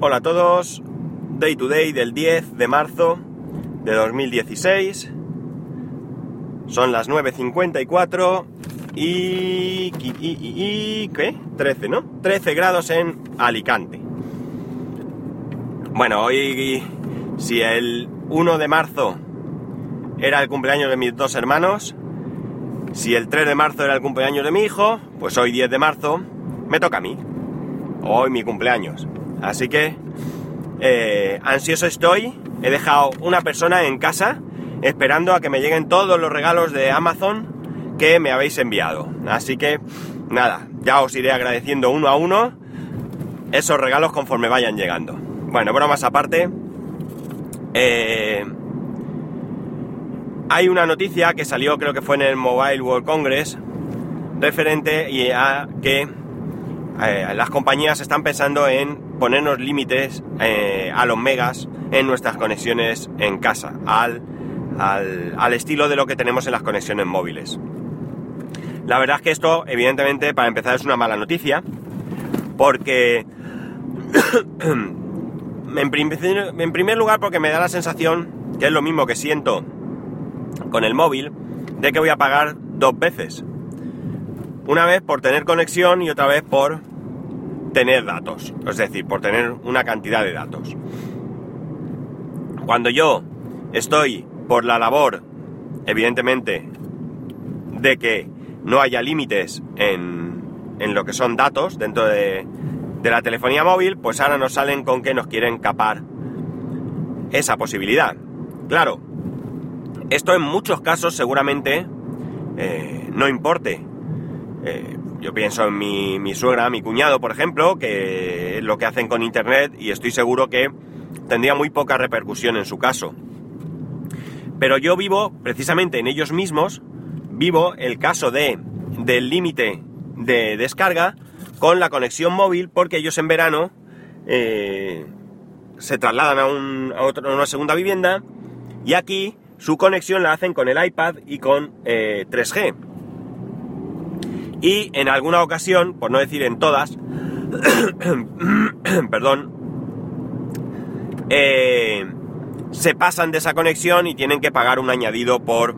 Hola a todos, Day to Day del 10 de marzo de 2016. Son las 9.54 y. ¿Qué? 13, ¿no? 13 grados en Alicante. Bueno, hoy si el 1 de marzo era el cumpleaños de mis dos hermanos, si el 3 de marzo era el cumpleaños de mi hijo, pues hoy 10 de marzo me toca a mí. Hoy mi cumpleaños. Así que eh, ansioso estoy. He dejado una persona en casa esperando a que me lleguen todos los regalos de Amazon que me habéis enviado. Así que nada, ya os iré agradeciendo uno a uno esos regalos conforme vayan llegando. Bueno, bromas aparte. Eh, hay una noticia que salió, creo que fue en el Mobile World Congress, referente a que eh, las compañías están pensando en ponernos límites eh, a los megas en nuestras conexiones en casa, al, al, al estilo de lo que tenemos en las conexiones móviles. La verdad es que esto, evidentemente, para empezar es una mala noticia, porque en, primer, en primer lugar porque me da la sensación, que es lo mismo que siento con el móvil, de que voy a pagar dos veces. Una vez por tener conexión y otra vez por tener datos, es decir, por tener una cantidad de datos. Cuando yo estoy por la labor, evidentemente, de que no haya límites en, en lo que son datos dentro de, de la telefonía móvil, pues ahora nos salen con que nos quieren capar esa posibilidad. Claro, esto en muchos casos seguramente eh, no importe. Eh, yo pienso en mi, suegra, mi cuñado, por ejemplo, que es lo que hacen con Internet y estoy seguro que tendría muy poca repercusión en su caso. Pero yo vivo, precisamente en ellos mismos, vivo el caso de, del límite de descarga con la conexión móvil porque ellos en verano eh, se trasladan a, una segunda vivienda y aquí su conexión la hacen con el iPad y con eh, 3G. Y en alguna ocasión, por no decir en todas, perdón, eh, se pasan de esa conexión y tienen que pagar un añadido por,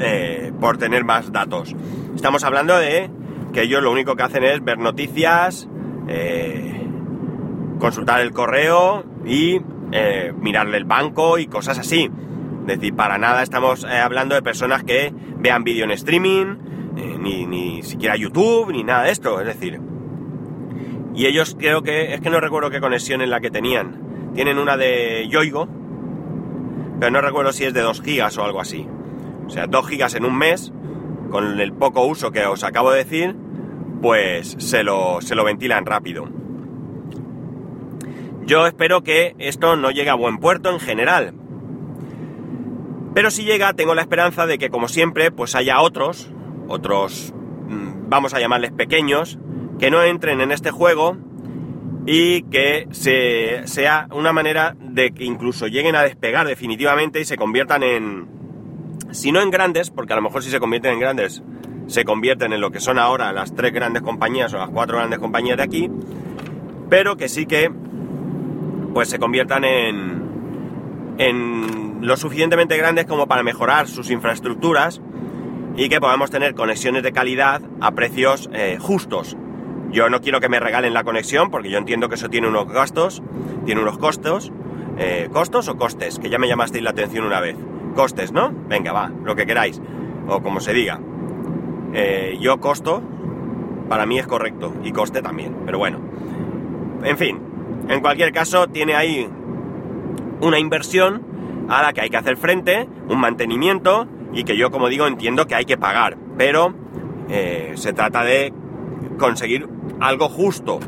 eh, por tener más datos. Estamos hablando de que ellos lo único que hacen es ver noticias, eh, consultar el correo y eh, mirarle el banco y cosas así. Es decir, para nada estamos eh, hablando de personas que vean vídeo en streaming, eh, ni, ni, siquiera YouTube, ni nada de esto. Es decir, y ellos creo que, es que no recuerdo qué conexión en la que tenían. Tienen una de Yoigo, pero no recuerdo si es de 2 gigas o algo así. O sea, 2 gigas en un mes, con el poco uso que os acabo de decir, pues se lo, se lo ventilan rápido. Yo espero que esto no llegue a buen puerto en general. Pero si llega, tengo la esperanza de que, como siempre, pues haya otros, otros, vamos a llamarles pequeños, que no entren en este juego y que se, sea una manera de que incluso lleguen a despegar definitivamente y se conviertan en, si no en grandes, porque a lo mejor si se convierten en grandes, se convierten en lo que son ahora las tres grandes compañías o las cuatro grandes compañías de aquí, pero que sí que pues se conviertan en, en lo suficientemente grandes como para mejorar sus infraestructuras y que podamos tener conexiones de calidad a precios eh, justos. Yo no quiero que me regalen la conexión porque yo entiendo que eso tiene unos gastos, tiene unos costos. Eh, ¿Costos o costes? Que ya me llamasteis la atención una vez. Costes, ¿no? Venga, va, lo que queráis. O como se diga. Eh, yo costo, para mí es correcto. Y coste también. Pero bueno. En fin, en cualquier caso, tiene ahí una inversión a la que hay que hacer frente, un mantenimiento y que yo, como digo, entiendo que hay que pagar. Pero eh, se trata de conseguir algo justo,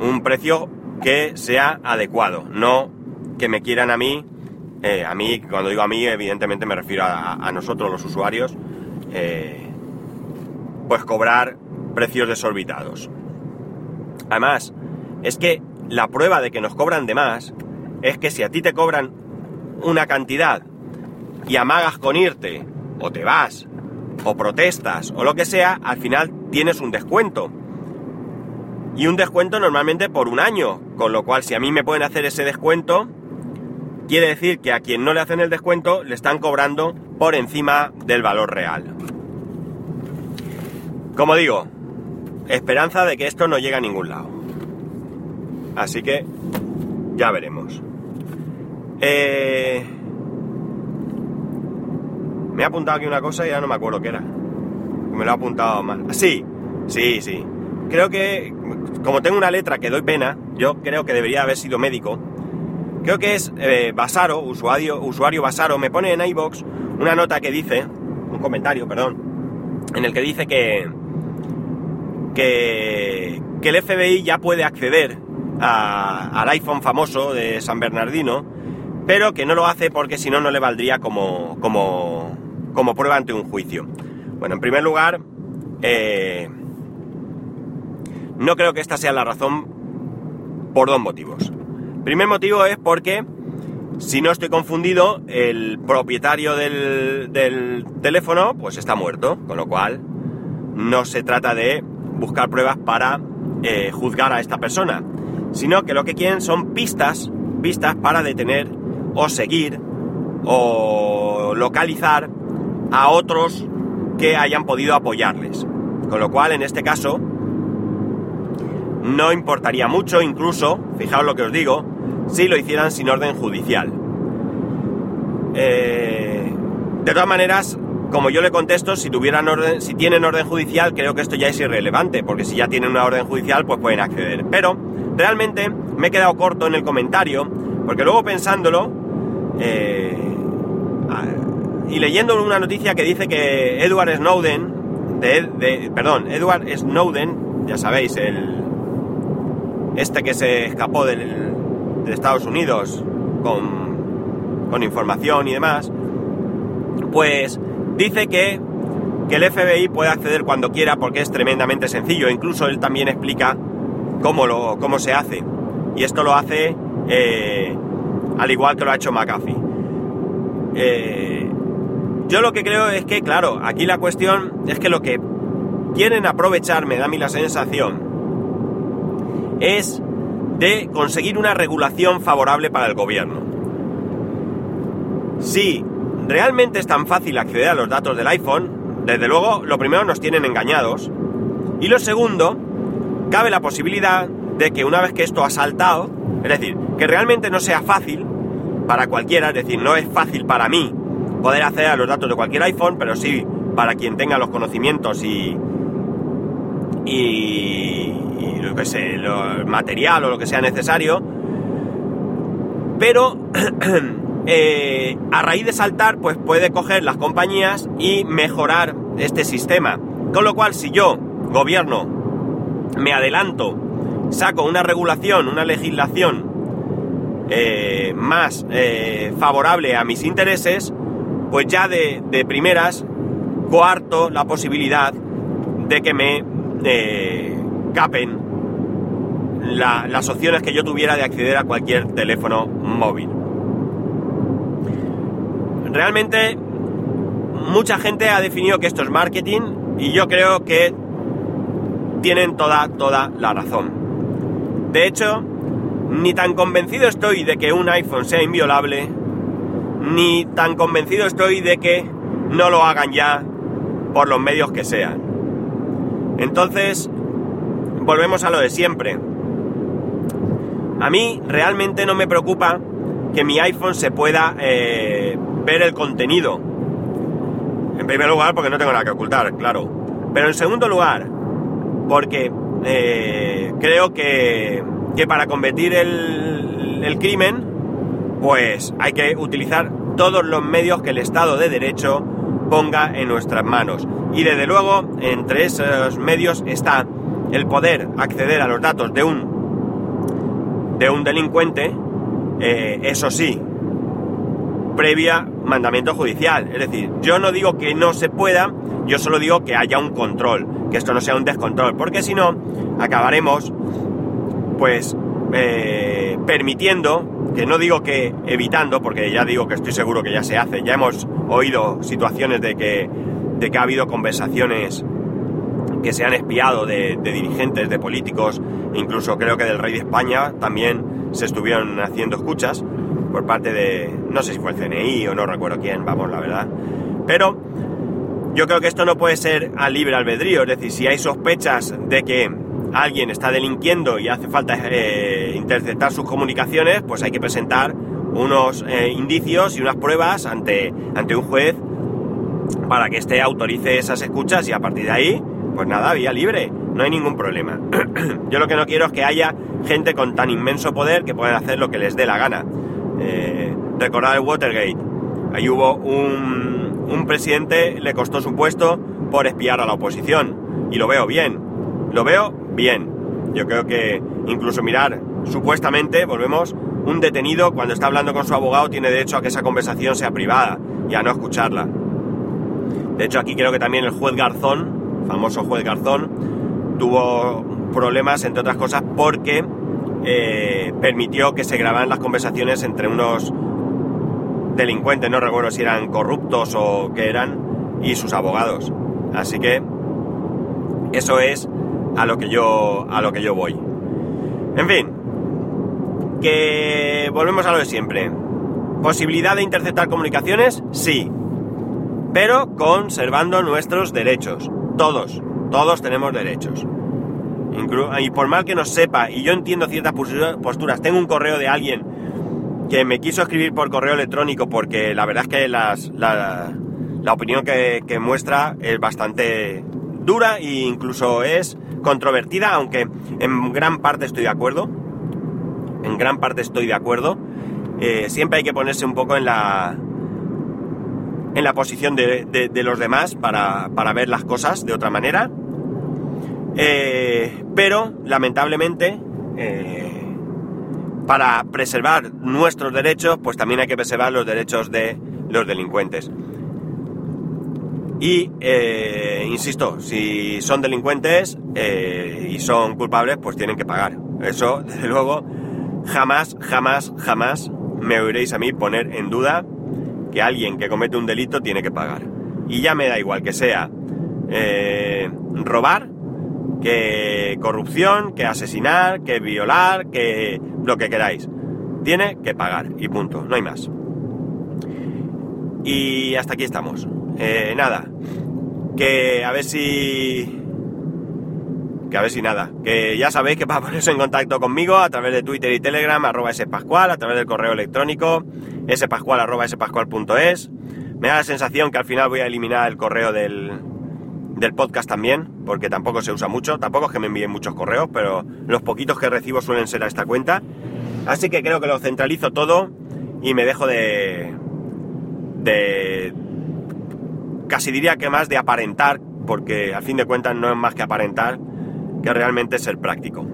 un precio que sea adecuado, no que me quieran a mí, eh, a mí, cuando digo a mí, evidentemente me refiero a, nosotros los usuarios, eh, pues cobrar precios desorbitados. Además, es que la prueba de que nos cobran de más es que si a ti te cobran una cantidad y amagas con irte, o te vas, o protestas, o lo que sea, al final tienes un descuento. y un descuento normalmente por un año, con lo cual si a mí me pueden hacer ese descuento, quiere decir que a quien no le hacen el descuento le están cobrando por encima del valor real. Como digo, esperanza de que esto no llegue a ningún lado. Así que ya veremos. Eh, me ha apuntado aquí una cosa y ya no me acuerdo qué era. Me lo ha apuntado mal. Sí, sí, sí. Creo que, como tengo una letra que doy pena, yo creo que debería haber sido médico. Creo que es eh, Basaro, usuario, usuario Basaro, me pone en iBox una nota que dice, un comentario, perdón, en el que dice que, que, que el FBI ya puede acceder al iPhone famoso de San Bernardino, pero que no lo hace porque si no, no le valdría como, como, como prueba ante un juicio. Bueno, en primer lugar, eh, no creo que esta sea la razón por dos motivos. Primer motivo es porque, si no estoy confundido, el propietario del, teléfono pues está muerto, con lo cual no se trata de buscar pruebas para eh, juzgar a esta persona, sino que lo que quieren son pistas, pistas para detener o seguir o localizar a otros que hayan podido apoyarles. Con lo cual, en este caso, no importaría mucho, incluso, fijaos lo que os digo, si lo hicieran sin orden judicial. Eh, de todas maneras, como yo le contesto, si tuvieran orden, si tienen orden judicial, creo que esto ya es irrelevante, porque si ya tienen una orden judicial, pues pueden acceder. Pero realmente me he quedado corto en el comentario, porque luego pensándolo, eh, y leyendo una noticia que dice que Edward Snowden, de, perdón, Edward Snowden, ya sabéis, el este que se escapó de Estados Unidos con, con información y demás, pues dice que, que, el FBI puede acceder cuando quiera porque es tremendamente sencillo. Incluso él también explica cómo, lo, cómo se hace. Y esto lo hace eh, al igual que lo ha hecho McAfee. Eh, yo lo que creo es que, claro, aquí la cuestión es que lo que quieren aprovechar, me da a mí la sensación, es de conseguir una regulación favorable para el gobierno. Si realmente es tan fácil acceder a los datos del iPhone, desde luego, lo primero nos tienen engañados. Y lo segundo, cabe la posibilidad de que una vez que esto ha saltado, es decir, que realmente no sea fácil para cualquiera, es decir, no es fácil para mí poder acceder a los datos de cualquier iPhone, pero sí para quien tenga los conocimientos y, y, lo que sé, lo, material o lo que sea necesario. Pero eh, a raíz de saltar, pues puede coger las compañías y mejorar este sistema. Con lo cual, si yo, gobierno, me adelanto, saco una regulación, una legislación eh, más eh, favorable a mis intereses, pues ya de, de primeras coarto la posibilidad de que me capen las opciones que yo tuviera de acceder a cualquier teléfono móvil. Realmente mucha gente ha definido que esto es marketing y yo creo que tienen toda, toda la razón. De hecho, ni tan convencido estoy de que un iPhone sea inviolable, ni tan convencido estoy de que no lo hagan ya por los medios que sean. Entonces, volvemos a lo de siempre. A mí realmente no me preocupa que mi iPhone se pueda eh, ver el contenido. En primer lugar, porque no tengo nada que ocultar, claro. Pero en segundo lugar, porque eh, creo que, que, para combatir el, crimen, pues hay que utilizar todos los medios que el Estado de Derecho ponga en nuestras manos. Y desde luego, entre esos medios está el poder acceder a los datos de un, de un delincuente, eh, eso sí, previa mandamiento judicial. Es decir, yo no digo que no se pueda, yo solo digo que haya un control, que esto no sea un descontrol, porque si no, acabaremos, pues, eh, permitiendo, que no digo que evitando, porque ya digo que estoy seguro que ya se hace, ya hemos oído situaciones de que, de que ha habido conversaciones que se han espiado de, de dirigentes, de políticos, incluso creo que del rey de España también se estuvieron haciendo escuchas por parte de, no sé si fue el CNI o no recuerdo quién, vamos, la verdad. Pero yo creo que esto no puede ser a libre albedrío, es decir, si hay sospechas de que alguien está delinquiendo y hace falta eh, interceptar sus comunicaciones, pues hay que presentar unos eh, indicios y unas pruebas ante, ante un juez para que éste autorice esas escuchas y a partir de ahí, pues nada, vía libre, no hay ningún problema. Yo lo que no quiero es que haya gente con tan inmenso poder que puedan hacer lo que les dé la gana. Eh, recordar el Watergate. Ahí hubo un, un presidente, le costó su puesto por espiar a la oposición. Y lo veo bien. Lo veo bien. Yo creo que incluso mirar, supuestamente, volvemos, un detenido cuando está hablando con su abogado tiene derecho a que esa conversación sea privada y a no escucharla. De hecho, aquí creo que también el juez Garzón, famoso juez Garzón, tuvo problemas, entre otras cosas, porque eh, permitió que se grabaran las conversaciones entre unos delincuentes, no recuerdo si eran corruptos o qué eran, y sus abogados. Así que eso es a lo que yo a lo que yo voy. En fin, que volvemos a lo de siempre. Posibilidad de interceptar comunicaciones, sí, pero conservando nuestros derechos. Todos, todos tenemos derechos. y por mal que nos sepa, y yo entiendo ciertas posturas, tengo un correo de alguien que me quiso escribir por correo electrónico porque la verdad es que las, la, la, opinión que, que muestra es bastante dura e incluso es controvertida, aunque en gran parte estoy de acuerdo. En gran parte estoy de acuerdo. Eh, siempre hay que ponerse un poco en la en la posición de, de, los demás para, para, ver las cosas de otra manera. Eh, pero, lamentablemente, eh, para preservar nuestros derechos, pues también hay que preservar los derechos de los delincuentes. Y, eh, insisto, si son delincuentes eh, y son culpables, pues tienen que pagar. Eso, desde luego, jamás, jamás, jamás me oiréis a mí poner en duda que alguien que comete un delito tiene que pagar. Y ya me da igual que sea eh, robar, que corrupción, que asesinar, que violar, que lo que queráis. Tiene que pagar y punto, no hay más. Y hasta aquí estamos. Eh, nada, que a ver si... Que a ver si nada, que ya sabéis que para ponerse en contacto conmigo a través de Twitter y Telegram, arroba spascual, a través del correo electrónico, spascual arroba spascual.es. Me da la sensación que al final voy a eliminar el correo del, del podcast también, porque tampoco se usa mucho, tampoco es que me envíen muchos correos, pero los poquitos que recibo suelen ser a esta cuenta. Así que creo que lo centralizo todo y me dejo de... de casi diría que más de aparentar, porque al fin de cuentas no es más que aparentar, que realmente ser práctico.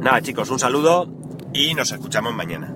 Nada chicos, un saludo y nos escuchamos mañana.